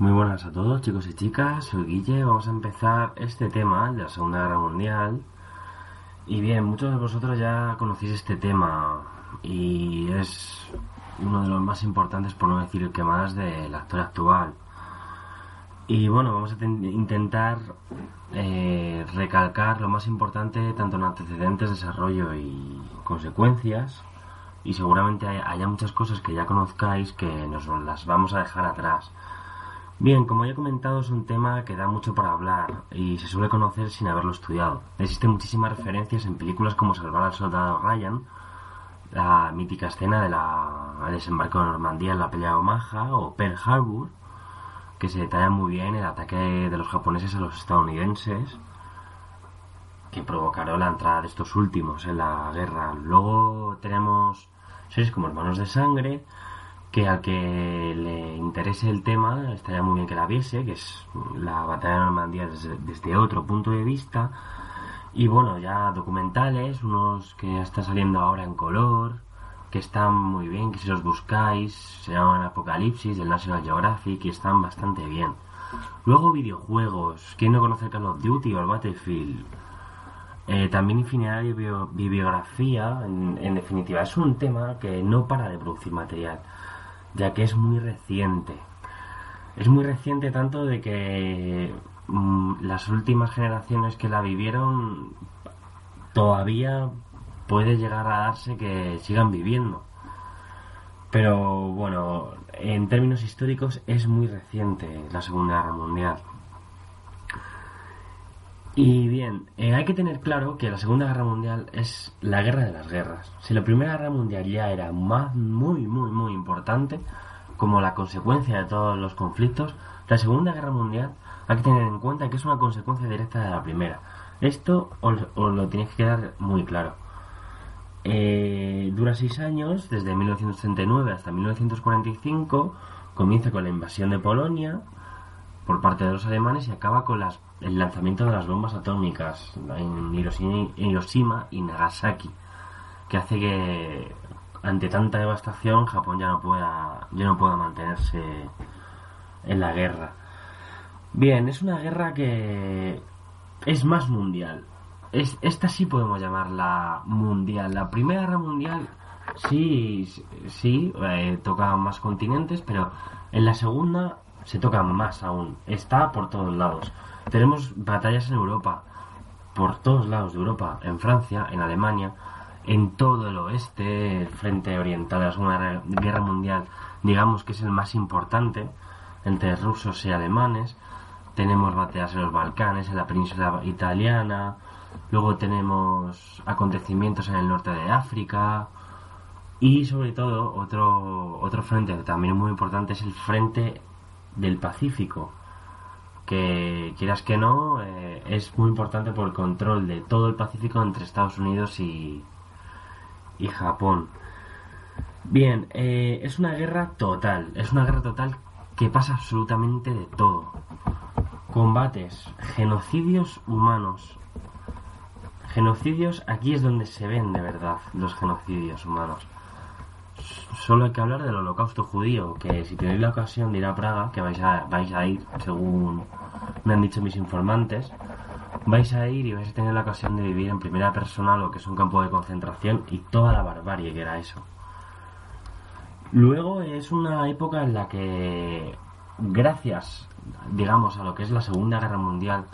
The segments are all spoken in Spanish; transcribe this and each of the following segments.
Muy buenas a todos chicos y chicas, soy Guille, vamos a empezar este tema de la Segunda Guerra Mundial. Y bien, muchos de vosotros ya conocéis este tema y es uno de los más importantes, por no decir el que más, de la historia actual. Y bueno, vamos a intentar eh, recalcar lo más importante tanto en antecedentes, desarrollo y consecuencias. Y seguramente haya muchas cosas que ya conozcáis que nos las vamos a dejar atrás. Bien, como ya he comentado, es un tema que da mucho para hablar y se suele conocer sin haberlo estudiado. Existen muchísimas referencias en películas como Salvar al Soldado Ryan, la mítica escena de la desembarco de Normandía en la pelea de Omaha o Pearl Harbor, que se detalla muy bien el ataque de los japoneses a los estadounidenses, que provocaron la entrada de estos últimos en la guerra. Luego tenemos series como Hermanos de Sangre, que al que le interese el tema estaría muy bien que la viese, que es la batalla de Normandía desde, otro punto de vista. Y bueno, ya documentales, unos que están saliendo ahora en color, que están muy bien, que si los buscáis, se llaman Apocalipsis del National Geographic y están bastante bien. Luego videojuegos, ¿quién no conoce Call of Duty o el Battlefield? Eh, también infinidad de bibliografía, en definitiva, es un tema que no para de producir material ya que es muy reciente. Es muy reciente tanto de que mm, las últimas generaciones que la vivieron todavía puede llegar a darse que sigan viviendo. Pero bueno, en términos históricos es muy reciente la Segunda Guerra Mundial. Y bien, eh, hay que tener claro que la Segunda Guerra Mundial es la guerra de las guerras. Si la Primera Guerra Mundial ya era más, muy, muy, muy importante, como la consecuencia de todos los conflictos, la Segunda Guerra Mundial hay que tener en cuenta que es una consecuencia directa de la Primera. Esto os, lo tenéis que quedar muy claro. Eh, dura seis años, desde 1939 hasta 1945, comienza con la invasión de Polonia por parte de los alemanes y acaba con las el lanzamiento de las bombas atómicas en Hiroshima y Nagasaki, que hace que ante tanta devastación Japón ya no pueda, ya no pueda mantenerse en la guerra. Bien, es una guerra que es más mundial. Es, esta sí podemos llamarla mundial. La Primera Guerra Mundial sí, sí, eh, toca más continentes, pero en la segunda se toca más aún. Está por todos lados. Tenemos batallas en Europa, por todos lados de Europa, en Francia, en Alemania, en todo el oeste, el frente oriental de la Segunda Guerra Mundial, digamos que es el más importante, entre rusos y alemanes. Tenemos batallas en los Balcanes, en la península italiana, luego tenemos acontecimientos en el norte de África, y sobre todo otro, otro frente también muy importante es el frente del Pacífico, que quieras que no, eh, es muy importante por el control de todo el Pacífico entre Estados Unidos y, y Japón. Bien, eh, es una guerra total, es una guerra total que pasa absolutamente de todo. Combates, genocidios humanos. Genocidios, aquí es donde se ven de verdad los genocidios humanos solo hay que hablar del holocausto judío, que si tenéis la ocasión de ir a Praga, que vais a, vais a ir, según me han dicho mis informantes, vais a ir y vais a tener la ocasión de vivir en primera persona lo que es un campo de concentración y toda la barbarie que era eso. Luego es una época en la que, gracias, digamos, a lo que es la Segunda Guerra Mundial,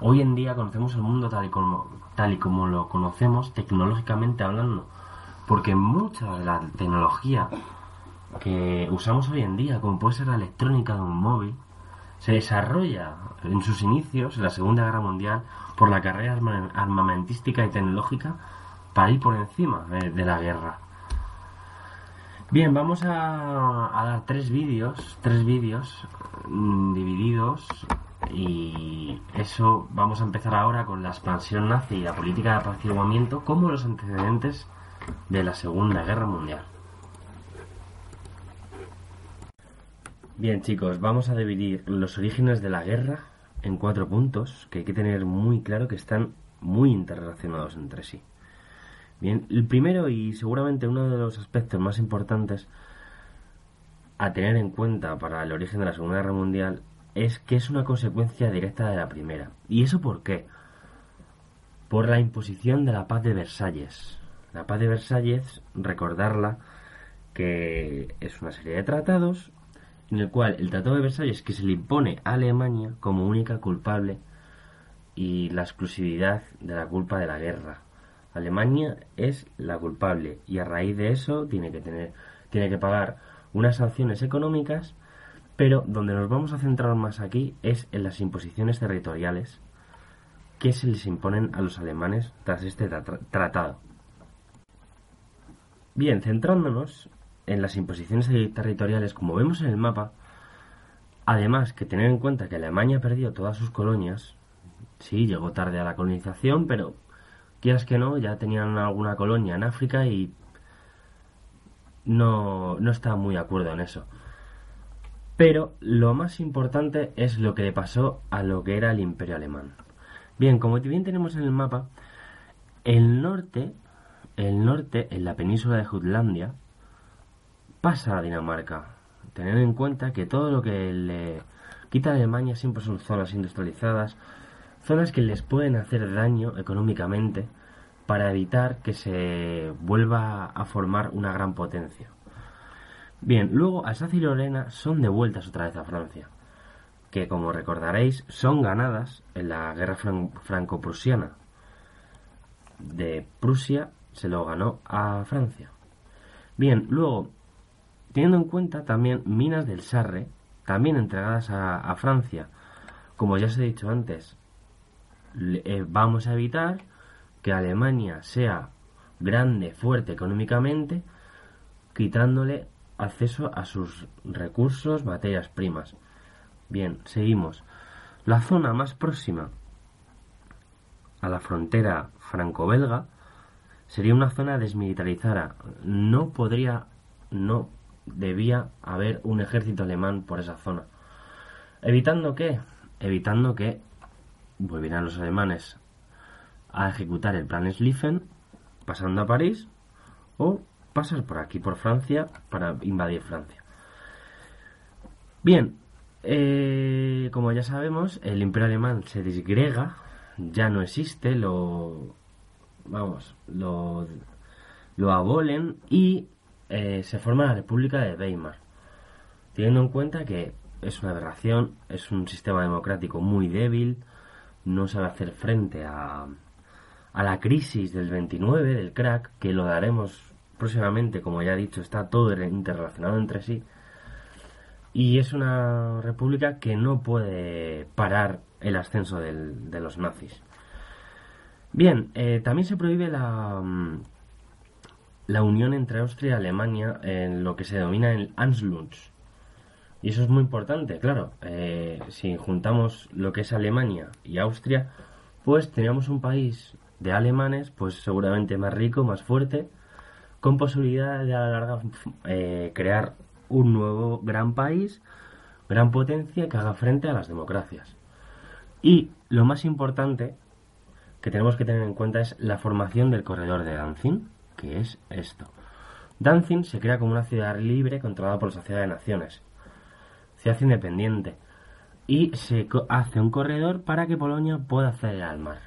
hoy en día conocemos el mundo tal y como, tal y como lo conocemos tecnológicamente hablando porque mucha de la tecnología que usamos hoy en día, como puede ser la electrónica de un móvil, se desarrolla en sus inicios, en la Segunda Guerra Mundial, por la carrera armamentística y tecnológica para ir por encima de, la guerra. Bien, vamos a, a dar tres vídeos, tres vídeos mm, divididos y eso vamos a empezar ahora con la expansión nazi y la política de apaciguamiento como los antecedentes de la Segunda Guerra Mundial. Bien chicos, vamos a dividir los orígenes de la guerra en cuatro puntos que hay que tener muy claro que están muy interrelacionados entre sí. Bien, el primero y seguramente uno de los aspectos más importantes a tener en cuenta para el origen de la Segunda Guerra Mundial es que es una consecuencia directa de la primera. ¿Y eso por qué? Por la imposición de la paz de Versalles. La paz de Versalles, recordarla, que es una serie de tratados en el cual el Tratado de Versalles que se le impone a Alemania como única culpable y la exclusividad de la culpa de la guerra. Alemania es la culpable y a raíz de eso tiene que tener tiene que pagar unas sanciones económicas, pero donde nos vamos a centrar más aquí es en las imposiciones territoriales que se les imponen a los alemanes tras este tratado. Bien, centrándonos en las imposiciones territoriales, como vemos en el mapa, además que tener en cuenta que Alemania perdió todas sus colonias, sí, llegó tarde a la colonización, pero quieras que no, ya tenían alguna colonia en África y no, no estaba muy de acuerdo en eso. Pero lo más importante es lo que le pasó a lo que era el imperio alemán. Bien, como bien tenemos en el mapa, el norte, el norte, en la península de Jutlandia, pasa a Dinamarca. Tener en cuenta que todo lo que le quita Alemania siempre son zonas industrializadas, zonas que les pueden hacer daño económicamente para evitar que se vuelva a formar una gran potencia. Bien, luego Alsacia y Lorena son devueltas otra vez a Francia, que como recordaréis son ganadas en la guerra franco-prusiana. De Prusia se lo ganó a Francia. Bien, luego teniendo en cuenta también minas del Sarre, también entregadas a, Francia. Como ya os he dicho antes, eh, vamos a evitar que Alemania sea grande, fuerte económicamente, quitándole acceso a sus recursos, materias primas. Bien, seguimos. La zona más próxima a la frontera franco-belga sería una zona desmilitarizada. No podría, no debía haber un ejército alemán por esa zona. ¿Evitando qué? Evitando que volvieran los alemanes a ejecutar el plan Schlieffen, pasando a París, o pasar por aquí, por Francia, para invadir Francia. Bien, eh, como ya sabemos, el imperio alemán se disgrega, ya no existe, lo... vamos, lo, abolen y eh, se forma la República de Weimar, teniendo en cuenta que es una aberración, es un sistema democrático muy débil, no sabe hacer frente a, a la crisis del 29, del crack, que lo daremos próximamente, como ya he dicho, está todo interrelacionado entre sí. Y es una república que no puede parar el ascenso de los nazis. Bien, eh, también se prohíbe la, mm, la unión entre Austria y Alemania en lo que se denomina el Anschluss. Y eso es muy importante, claro. Eh, si juntamos lo que es Alemania y Austria, pues teníamos un país de alemanes, pues seguramente más rico, más fuerte, con posibilidad de a la larga eh, crear un nuevo gran país, gran potencia que haga frente a las democracias. Y lo más importante que tenemos que tener en cuenta es la formación del corredor de Danzig, que es esto. Danzig se crea como una ciudad libre controlada por la Sociedad de Naciones, ciudad independiente, y se hace un corredor para que Polonia pueda acceder al mar.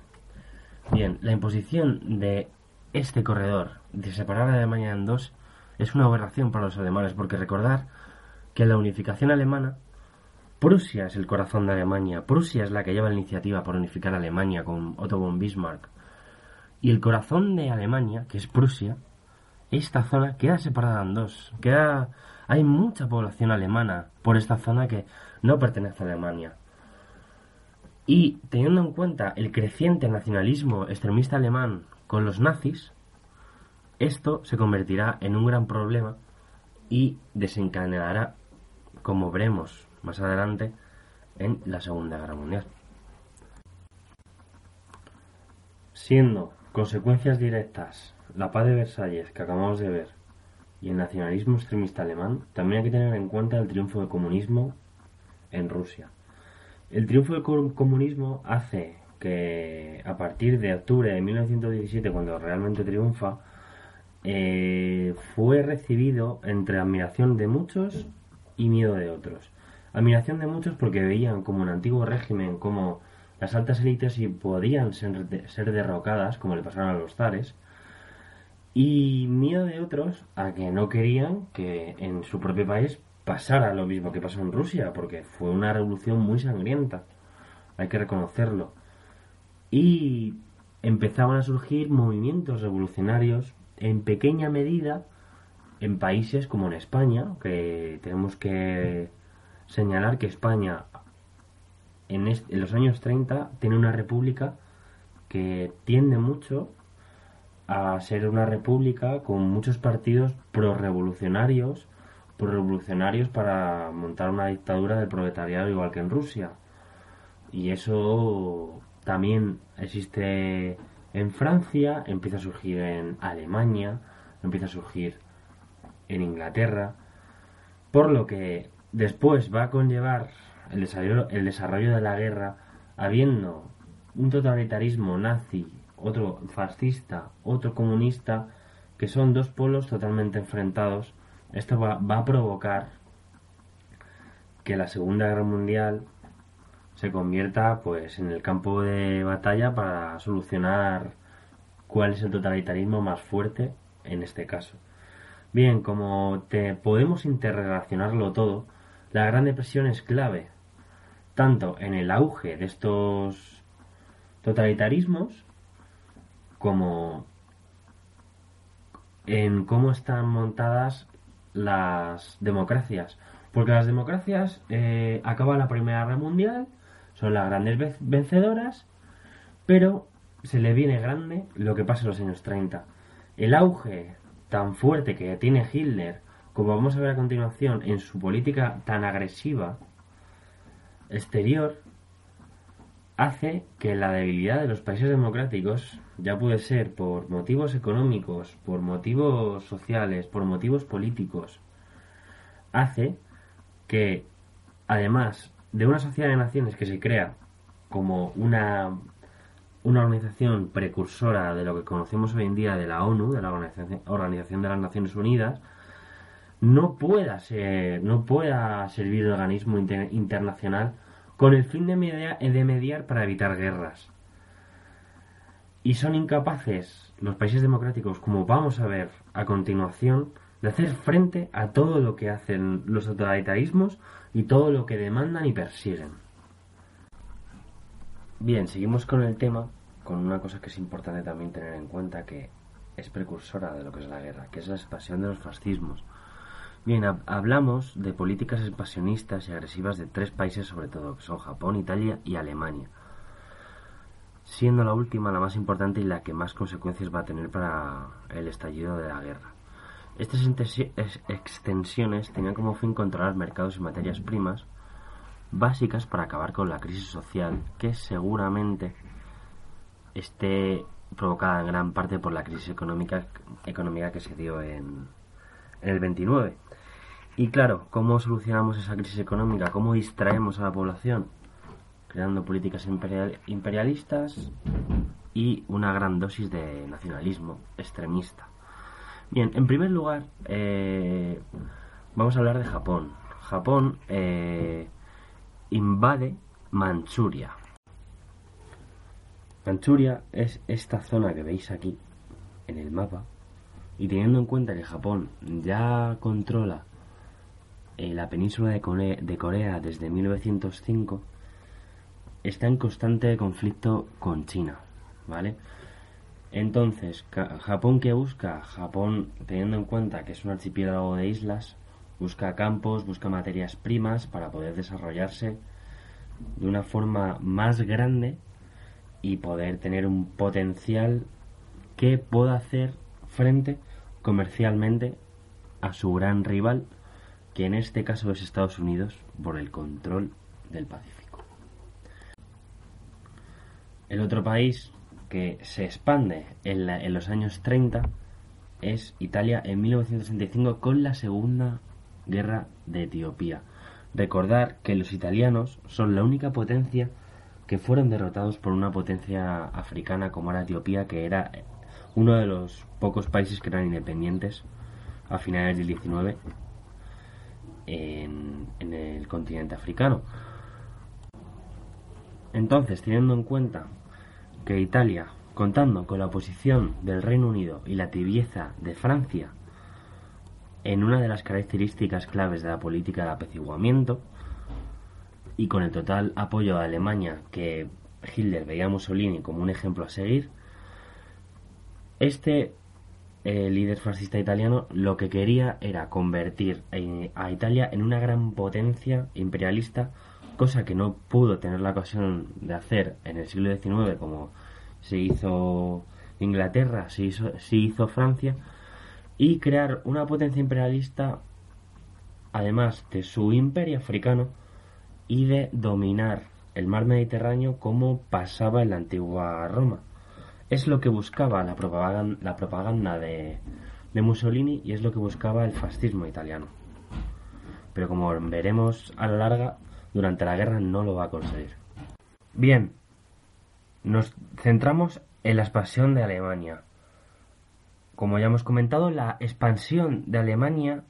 Bien, la imposición de este corredor, de separar a Alemania en dos, es una aberración para los alemanes, porque recordar que la unificación alemana, Prusia es el corazón de Alemania, Prusia es la que lleva la iniciativa por unificar Alemania con Otto von Bismarck, y el corazón de Alemania, que es Prusia, esta zona queda separada en dos. Queda, hay mucha población alemana por esta zona que no pertenece a Alemania. Y teniendo en cuenta el creciente nacionalismo extremista alemán con los nazis, esto se convertirá en un gran problema y desencadenará, como veremos más adelante, en la Segunda Guerra Mundial. Siendo Consecuencias directas. La paz de Versalles, que acabamos de ver, y el nacionalismo extremista alemán, también hay que tener en cuenta el triunfo del comunismo en Rusia. El triunfo del comunismo hace que a partir de octubre de 1917, cuando realmente triunfa, eh, fue recibido entre admiración de muchos y miedo de otros. Admiración de muchos porque veían como un antiguo régimen, como las altas élites y podían ser, ser derrocadas, como le pasaron a los zares, y miedo de otros a que no querían que en su propio país pasara lo mismo que pasó en Rusia, porque fue una revolución muy sangrienta, hay que reconocerlo. Y empezaban a surgir movimientos revolucionarios en pequeña medida en países como en España, que tenemos que señalar que España en, los años 30 tiene una república que tiende mucho a ser una república con muchos partidos pro-revolucionarios, pro-revolucionarios para montar una dictadura del proletariado igual que en Rusia. Y eso también existe en Francia, empieza a surgir en Alemania, empieza a surgir en Inglaterra, por lo que después va a conllevar el desarrollo, desarrollo de la guerra habiendo un totalitarismo nazi, otro fascista, otro comunista, que son dos polos totalmente enfrentados. Esto va, va a provocar que la Segunda Guerra Mundial se convierta pues en el campo de batalla para solucionar cuál es el totalitarismo más fuerte en este caso. Bien, como te podemos interrelacionarlo todo, la Gran Depresión es clave, tanto en el auge de estos totalitarismos como en cómo están montadas las democracias. Porque las democracias eh, acaban la Primera Guerra Mundial, son las grandes vencedoras, pero se le viene grande lo que pasa en los años 30. El auge tan fuerte que tiene Hitler, como vamos a ver a continuación, en su política tan agresiva exterior, hace que la debilidad de los países democráticos, ya puede ser por motivos económicos, por motivos sociales, por motivos políticos, hace que, además de una sociedad de naciones que se crea como una una organización precursora de lo que conocemos hoy en día de la ONU, de la Organización, de las Naciones Unidas, no pueda ser, no pueda servir de organismo internacional con el fin de de mediar para evitar guerras. Y son incapaces los países democráticos, como vamos a ver a continuación, de hacer frente a todo lo que hacen los totalitarismos y todo lo que demandan y persiguen. Bien, seguimos con el tema, con una cosa que es importante también tener en cuenta, que es precursora de lo que es la guerra, que es la expansión de los fascismos. Bien, hablamos de políticas expansionistas y agresivas de tres países sobre todo, que son Japón, Italia y Alemania, siendo la última la más importante y la que más consecuencias va a tener para el estallido de la guerra. Estas extensiones tenían como fin controlar mercados y materias primas, básicas para acabar con la crisis social que seguramente esté provocada en gran parte por la crisis económica, económica que se dio en, en el 29. Y claro, ¿cómo solucionamos esa crisis económica? ¿Cómo distraemos a la población? Creando políticas imperialistas y una gran dosis de nacionalismo extremista. Bien, en primer lugar, eh, vamos a hablar de Japón. Japón eh, invade Manchuria. Manchuria es esta zona que veis aquí en el mapa y teniendo en cuenta que Japón ya controla la península de Corea, de Corea desde 1905 está en constante conflicto con China, ¿vale? Entonces, ¿Japón qué busca? Japón, teniendo en cuenta que es un archipiélago de islas, busca campos, busca materias primas para poder desarrollarse de una forma más grande y poder tener un potencial que pueda hacer frente comercialmente a su gran rival, que en este caso es Estados Unidos, por el control del Pacífico. El otro país que se expande en, en los años 30 es Italia en 1965 con la Segunda Guerra de Etiopía. Recordar que los italianos son la única potencia que fueron derrotados por una potencia africana como era Etiopía, que era uno de los pocos países que eran independientes a finales del 19. En, el continente africano. Entonces, teniendo en cuenta que Italia, contando con la oposición del Reino Unido y la tibieza de Francia, en una de las características claves de la política de apaciguamiento, y con el total apoyo a Alemania que Hitler veía a Mussolini como un ejemplo a seguir, este eh, líder fascista italiano lo que quería era convertir a Italia en una gran potencia imperialista, cosa que no pudo tener la ocasión de hacer en el siglo XIX como se hizo Inglaterra, se hizo, se hizo Francia, y crear una potencia imperialista, además de su imperio africano, y de dominar el mar Mediterráneo como pasaba en la antigua Roma. Es lo que buscaba la propaganda, la de, de Mussolini y es lo que buscaba el fascismo italiano. Pero como veremos a lo larga, durante la guerra no lo va a conseguir. Bien, nos centramos en la expansión de Alemania. Como ya hemos comentado, la expansión de Alemania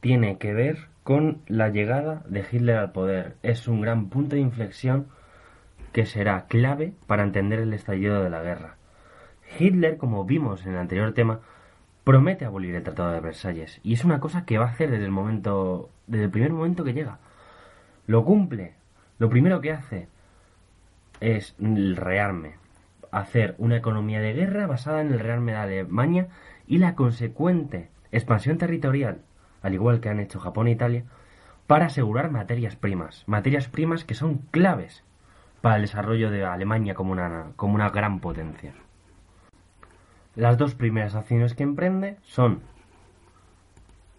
tiene que ver con la llegada de Hitler al poder. Es un gran punto de inflexión que será clave para entender el estallido de la guerra. Hitler, como vimos en el anterior tema, promete abolir el Tratado de Versalles y es una cosa que va a hacer desde el momento desde el primer momento que llega. Lo cumple. Lo primero que hace es el rearme, hacer una economía de guerra basada en el rearme de Alemania y la consecuente expansión territorial al igual que han hecho Japón e Italia, para asegurar materias primas, materias primas que son claves para el desarrollo de Alemania como una, como una gran potencia. Las dos primeras acciones que emprende son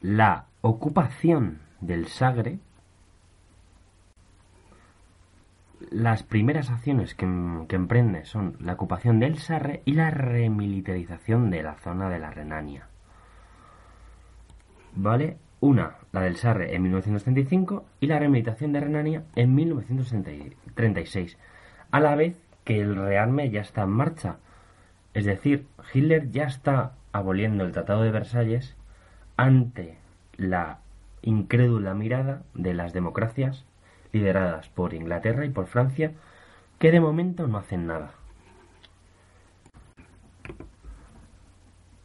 la ocupación del Sagre, las primeras acciones que, emprende son la ocupación del Sarre y la remilitarización de la zona de la Renania. ¿vale? Una, la del Sarre en 1935 y la remilitación de Renania en 1936, a la vez que el rearme ya está en marcha. Es decir, Hitler ya está aboliendo el Tratado de Versalles ante la incrédula mirada de las democracias lideradas por Inglaterra y por Francia, que de momento no hacen nada.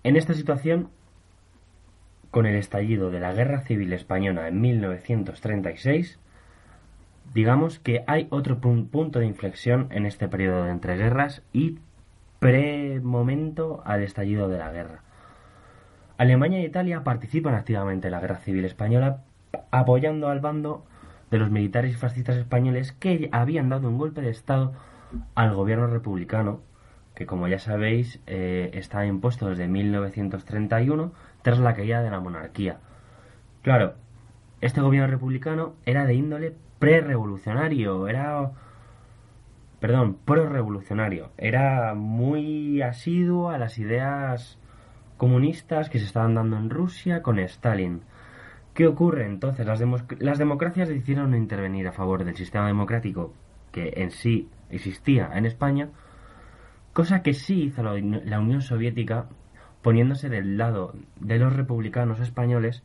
En esta situación, con el estallido de la Guerra Civil Española en 1936, digamos que hay otro punto de inflexión en este periodo de entreguerras y pre-momento al estallido de la guerra. Alemania e Italia participan activamente en la Guerra Civil Española apoyando al bando de los militares fascistas españoles que habían dado un golpe de Estado al gobierno republicano, que como ya sabéis eh, está impuesto desde 1931 tras la caída de la monarquía. Claro, este gobierno republicano era de índole pre-revolucionario, era... Perdón, pro-revolucionario. Era muy asiduo a las ideas comunistas que se estaban dando en Rusia con Stalin. ¿Qué ocurre entonces? Las, las democracias decidieron intervenir a favor del sistema democrático que en sí existía en España, cosa que sí hizo la Unión Soviética poniéndose del lado de los republicanos españoles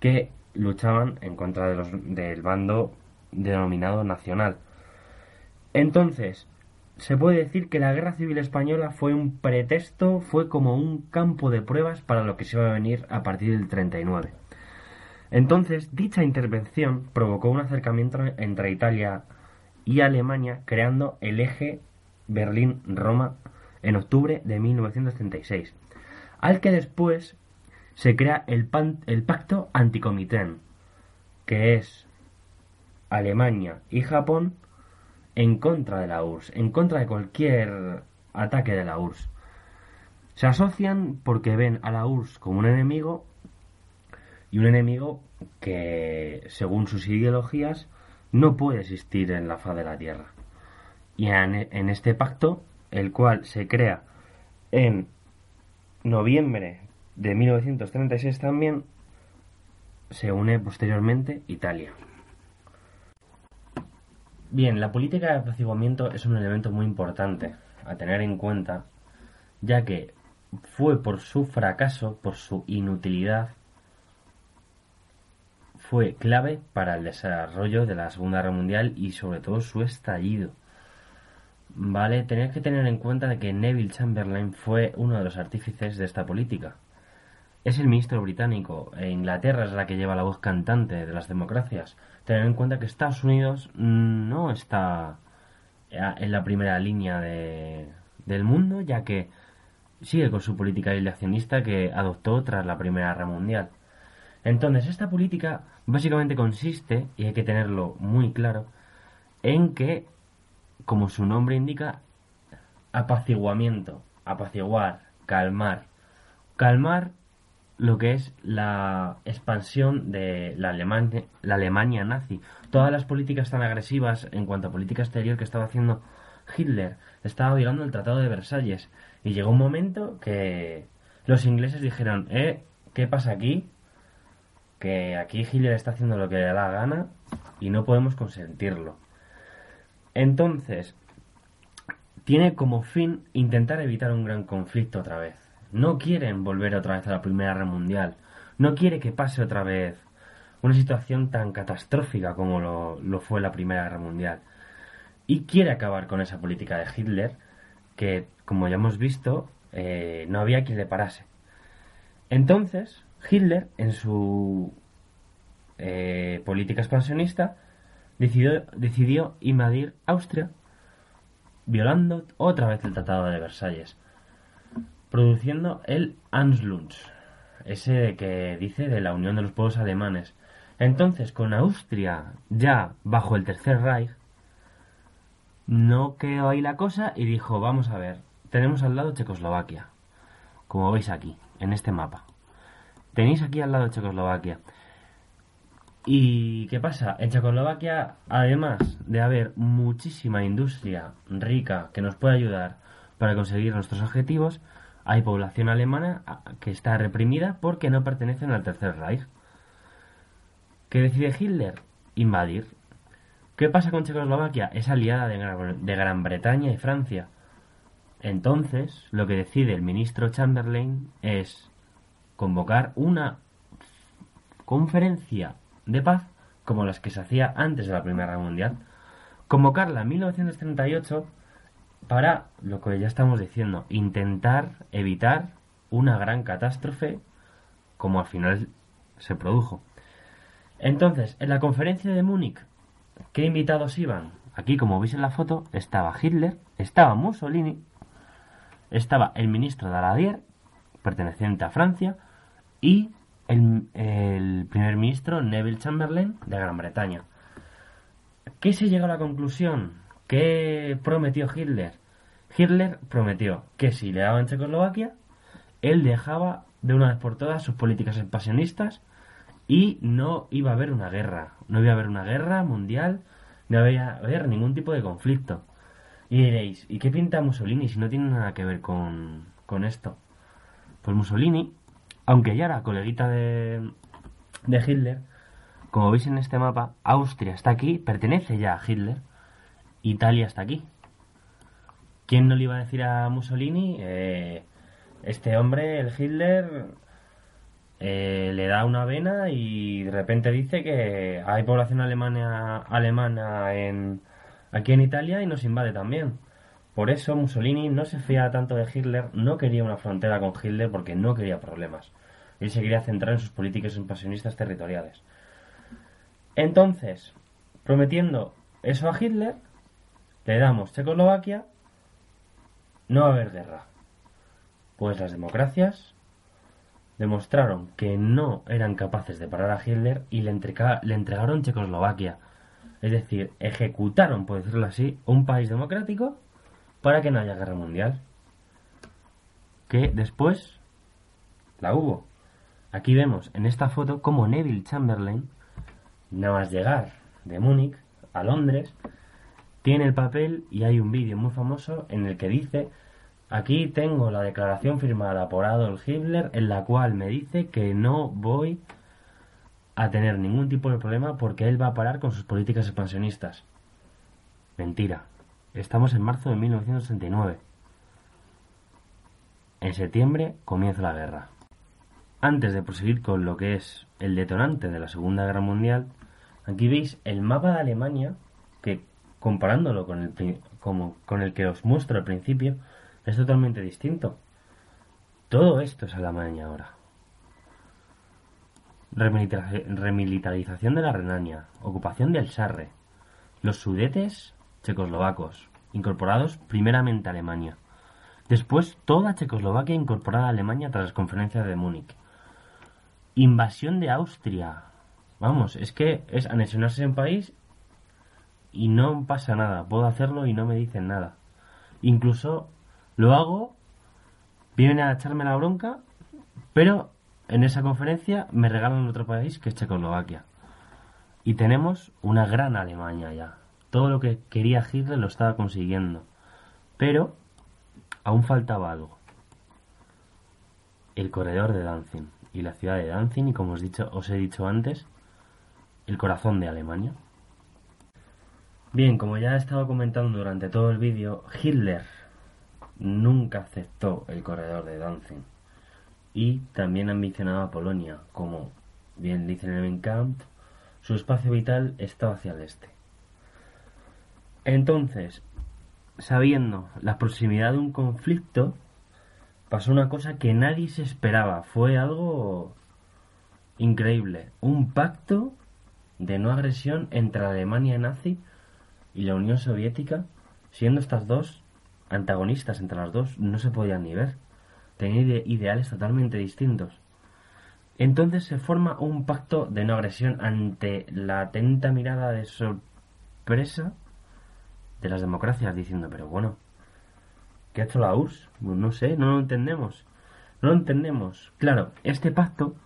que luchaban en contra de los, del bando denominado nacional. Entonces, se puede decir que la guerra civil española fue un pretexto, fue como un campo de pruebas para lo que se iba a venir a partir del 39. Entonces, dicha intervención provocó un acercamiento entre Italia y Alemania, creando el eje Berlín-Roma en octubre de 1936 al que después se crea el, el pacto anticomitén, que es Alemania y Japón en contra de la URSS, en contra de cualquier ataque de la URSS. Se asocian porque ven a la URSS como un enemigo y un enemigo que, según sus ideologías, no puede existir en la faz de la Tierra. Y en este pacto, el cual se crea en noviembre de 1936 también se une posteriormente Italia. Bien, la política de apaciguamiento es un elemento muy importante a tener en cuenta, ya que fue por su fracaso, por su inutilidad, fue clave para el desarrollo de la Segunda Guerra Mundial y sobre todo su estallido. Vale, tener que tener en cuenta que Neville Chamberlain fue uno de los artífices de esta política. Es el ministro británico e Inglaterra es la que lleva la voz cantante de las democracias. Tener en cuenta que Estados Unidos no está en la primera línea del mundo, ya que sigue con su política aislacionista que adoptó tras la Primera Guerra Mundial. Entonces, esta política básicamente consiste, y hay que tenerlo muy claro, en que, como su nombre indica, apaciguamiento, apaciguar, calmar. Calmar lo que es la expansión de la Alemania, la Alemania nazi. Todas las políticas tan agresivas en cuanto a política exterior que estaba haciendo Hitler estaba violando el Tratado de Versalles. Y llegó un momento que los ingleses dijeron, eh, ¿qué pasa aquí? Que aquí Hitler está haciendo lo que le da la gana y no podemos consentirlo. Entonces, tiene como fin intentar evitar un gran conflicto otra vez no quieren volver otra vez a la Primera Guerra Mundial. No quiere que pase otra vez una situación tan catastrófica como lo, fue la Primera Guerra Mundial. Y quiere acabar con esa política de Hitler que, como ya hemos visto, eh, no había quien le parase. Entonces, Hitler, en su eh, política expansionista, decidió, decidió invadir Austria, violando otra vez el Tratado de Versalles produciendo el Anschluss, ese que dice de la unión de los pueblos alemanes. Entonces, con Austria ya bajo el Tercer Reich, no quedó ahí la cosa y dijo, vamos a ver, tenemos al lado Checoslovaquia, como veis aquí, en este mapa. Tenéis aquí al lado Checoslovaquia. ¿Y qué pasa? En Checoslovaquia, además de haber muchísima industria rica que nos puede ayudar para conseguir nuestros objetivos, hay población alemana que está reprimida porque no pertenecen al Tercer Reich. ¿Qué decide Hitler? Invadir. ¿Qué pasa con Checoslovaquia? Es aliada de Gran, de Gran Bretaña y Francia. Entonces, lo que decide el ministro Chamberlain es convocar una conferencia de paz como las que se hacía antes de la Primera Guerra Mundial. Convocarla en 1938 para lo que ya estamos diciendo, intentar evitar una gran catástrofe como al final se produjo. Entonces, en la conferencia de Múnich, ¿qué invitados iban? Aquí, como veis en la foto, estaba Hitler, estaba Mussolini, estaba el ministro Daladier, perteneciente a Francia, y el, el primer ministro Neville Chamberlain de Gran Bretaña. ¿Qué se llegó a la conclusión? ¿Qué prometió Hitler? Hitler prometió que si le daban Checoslovaquia, él dejaba de una vez por todas sus políticas expansionistas y no iba a haber una guerra. No iba a haber una guerra mundial, no iba a haber ningún tipo de conflicto. Y diréis, ¿y qué pinta Mussolini si no tiene nada que ver con, con esto? Pues Mussolini, aunque ya era coleguita de, de Hitler, como veis en este mapa, Austria está aquí, pertenece ya a Hitler, Italia está aquí. ¿Quién no le iba a decir a Mussolini? Eh, este hombre, el Hitler, eh, le da una vena y de repente dice que hay población alemana, alemana en, aquí en Italia y nos invade también. Por eso Mussolini no se fía tanto de Hitler, no quería una frontera con Hitler porque no quería problemas. Él se quería centrar en sus políticas expansionistas territoriales. Entonces, prometiendo eso a Hitler, le damos Checoslovaquia, no va a haber guerra. Pues las democracias demostraron que no eran capaces de parar a Hitler y le, entregaron Checoslovaquia. Es decir, ejecutaron, por decirlo así, un país democrático para que no haya guerra mundial. Que después la hubo. Aquí vemos en esta foto como Neville Chamberlain, nada más llegar de Múnich a Londres, tiene el papel y hay un vídeo muy famoso en el que dice aquí tengo la declaración firmada por Adolf Hitler en la cual me dice que no voy a tener ningún tipo de problema porque él va a parar con sus políticas expansionistas. Mentira. Estamos en marzo de 1969. En septiembre comienza la guerra. antes de proseguir con lo que es el detonante de la Segunda Guerra Mundial, aquí veis el mapa de Alemania comparándolo con el, como, con el que os muestro al principio, es totalmente distinto. Todo esto es Alemania ahora. Remilitarización de la Renania, ocupación del Sarre, los sudetes checoslovacos, incorporados primeramente a Alemania. Después toda Checoslovaquia incorporada a Alemania tras las conferencias de Múnich. Invasión de Austria. Vamos, es que es anexionarse en país y no pasa nada. Puedo hacerlo y no me dicen nada. Incluso lo hago, vienen a echarme la bronca, pero en esa conferencia me regalan otro país que es Checoslovaquia. Y tenemos una gran Alemania ya. Todo lo que quería Hitler lo estaba consiguiendo. Pero aún faltaba algo. El corredor de Danzig y la ciudad de Danzig y como os, dicho, os he dicho antes, el corazón de Alemania. Bien, como ya he estado comentando durante todo el vídeo, Hitler nunca aceptó el corredor de Danzig y también ambicionaba Polonia, como bien dice en el su espacio vital estaba hacia el este. Entonces, sabiendo la proximidad de un conflicto, pasó una cosa que nadie se esperaba. Fue algo increíble. Un pacto de no agresión entre Alemania nazi y la Unión Soviética, siendo estas dos antagonistas entre las dos, no se podían ni ver. Tenían ideales totalmente distintos. Entonces se forma un pacto de no agresión ante la atenta mirada de sorpresa de las democracias, diciendo, pero bueno, ¿qué ha hecho la URSS? Pues no sé, no lo entendemos. No lo entendemos. Claro, este pacto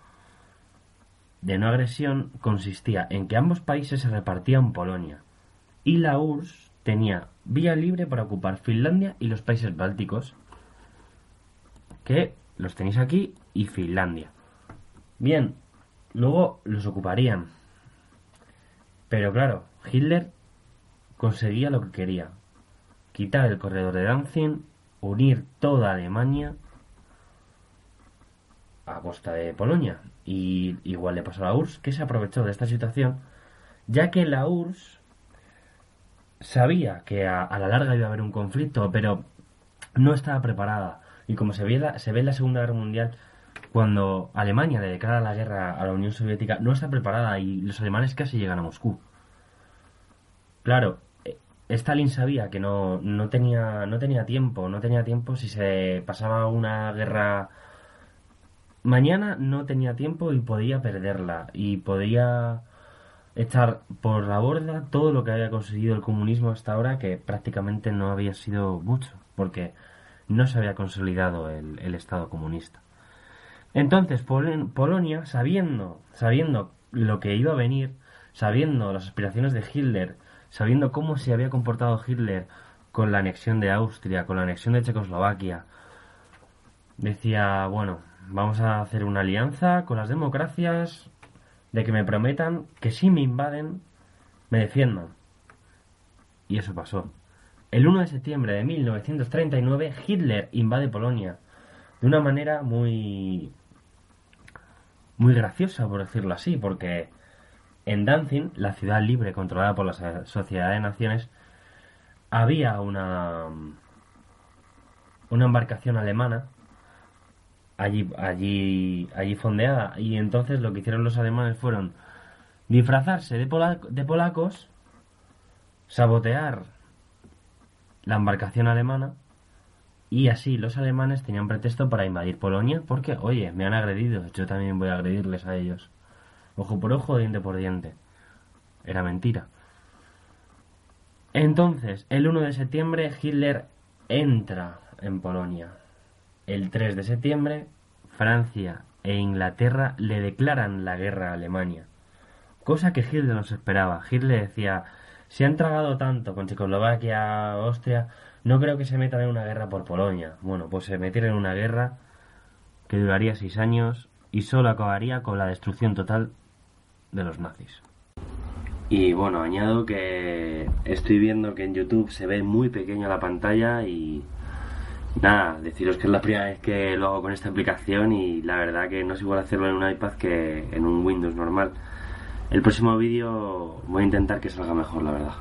de no agresión consistía en que ambos países se repartían Polonia y la URSS tenía vía libre para ocupar Finlandia y los países bálticos, que los tenéis aquí, y Finlandia. Bien, luego los ocuparían. Pero claro, Hitler conseguía lo que quería. Quitar el corredor de Danzig, unir toda Alemania a costa de Polonia. Y igual le pasó a la URSS, que se aprovechó de esta situación, ya que la URSS sabía que a, la larga iba a haber un conflicto, pero no estaba preparada. Y como se ve, se ve en la Segunda Guerra Mundial, cuando Alemania le declara la guerra a la Unión Soviética, no está preparada y los alemanes casi llegan a Moscú. Claro, eh, Stalin sabía que no, no, tenía, no tenía tiempo, no tenía tiempo si se pasaba una guerra mañana, no tenía tiempo y podía perderla y podía echar por la borda todo lo que había conseguido el comunismo hasta ahora, que prácticamente no había sido mucho, porque no se había consolidado el, Estado comunista. Entonces, Polonia, sabiendo, sabiendo lo que iba a venir, sabiendo las aspiraciones de Hitler, sabiendo cómo se había comportado Hitler con la anexión de Austria, con la anexión de Checoslovaquia, decía, bueno, vamos a hacer una alianza con las democracias, de que me prometan que si me invaden, me defiendan. Y eso pasó. El 1 de septiembre de 1939, Hitler invade Polonia de una manera muy muy graciosa, por decirlo así, porque en Danzig, la ciudad libre controlada por la Sociedad de Naciones, había una una embarcación alemana allí, allí, allí fondeada. Y entonces lo que hicieron los alemanes fueron disfrazarse de, de polacos, sabotear la embarcación alemana y así los alemanes tenían pretexto para invadir Polonia porque, oye, me han agredido, yo también voy a agredirles a ellos. Ojo por ojo, diente por diente. Era mentira. Entonces, el 1 de septiembre Hitler entra en Polonia. El 3 de septiembre, Francia e Inglaterra le declaran la guerra a Alemania, cosa que Hitler no se esperaba. Hitler decía, si han tragado tanto con Checoslovaquia, Austria, no creo que se metan en una guerra por Polonia. Bueno, pues se metieron en una guerra que duraría seis años y solo acabaría con la destrucción total de los nazis. Y bueno, añado que estoy viendo que en YouTube se ve muy pequeña la pantalla y Nada, deciros que es la primera vez que lo hago con esta aplicación y la verdad que no es igual hacerlo en un iPad que en un Windows normal. El próximo vídeo voy a intentar que salga mejor, la verdad.